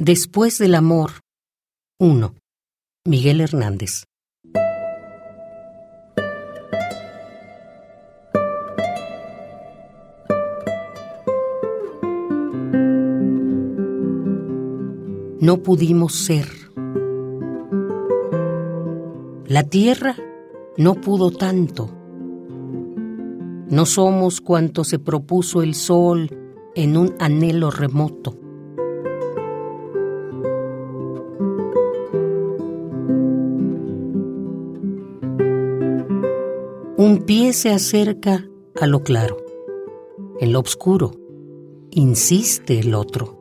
Después del amor. 1. Miguel Hernández. No pudimos ser. La tierra no pudo tanto. No somos cuanto se propuso el sol en un anhelo remoto. Un pie se acerca a lo claro. En lo oscuro insiste el otro.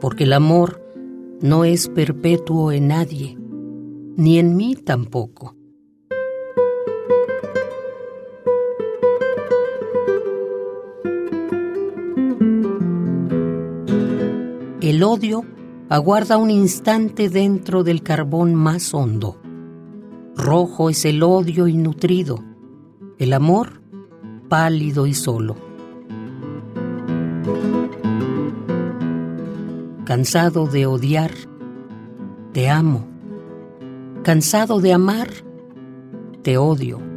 Porque el amor no es perpetuo en nadie, ni en mí tampoco. El odio aguarda un instante dentro del carbón más hondo. Rojo es el odio y nutrido, el amor pálido y solo. Cansado de odiar, te amo. Cansado de amar, te odio.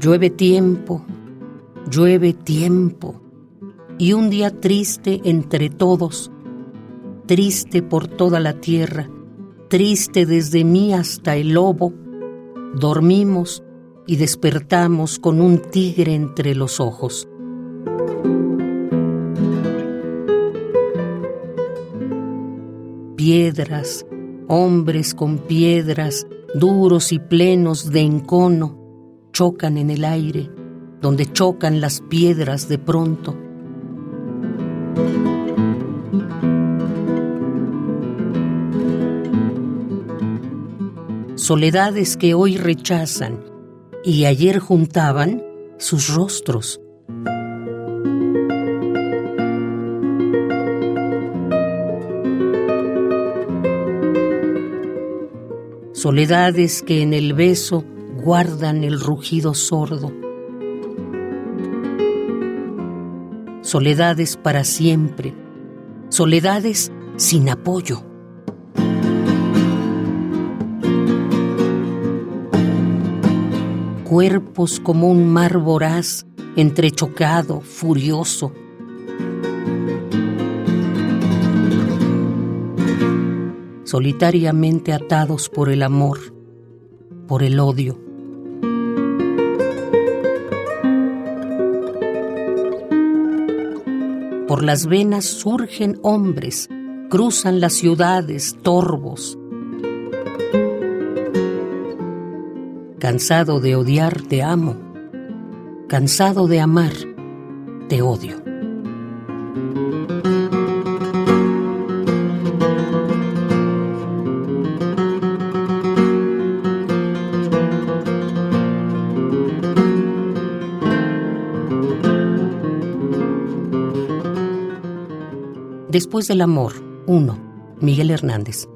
Llueve tiempo, llueve tiempo, y un día triste entre todos, triste por toda la tierra, triste desde mí hasta el lobo, dormimos y despertamos con un tigre entre los ojos. Piedras, hombres con piedras, duros y plenos de encono, chocan en el aire, donde chocan las piedras de pronto. Soledades que hoy rechazan y ayer juntaban sus rostros. Soledades que en el beso guardan el rugido sordo. Soledades para siempre, soledades sin apoyo. Cuerpos como un mar voraz, entrechocado, furioso. Solitariamente atados por el amor, por el odio. Por las venas surgen hombres, cruzan las ciudades torvos. Cansado de odiar, te amo. Cansado de amar, te odio. Después del amor, 1. Miguel Hernández.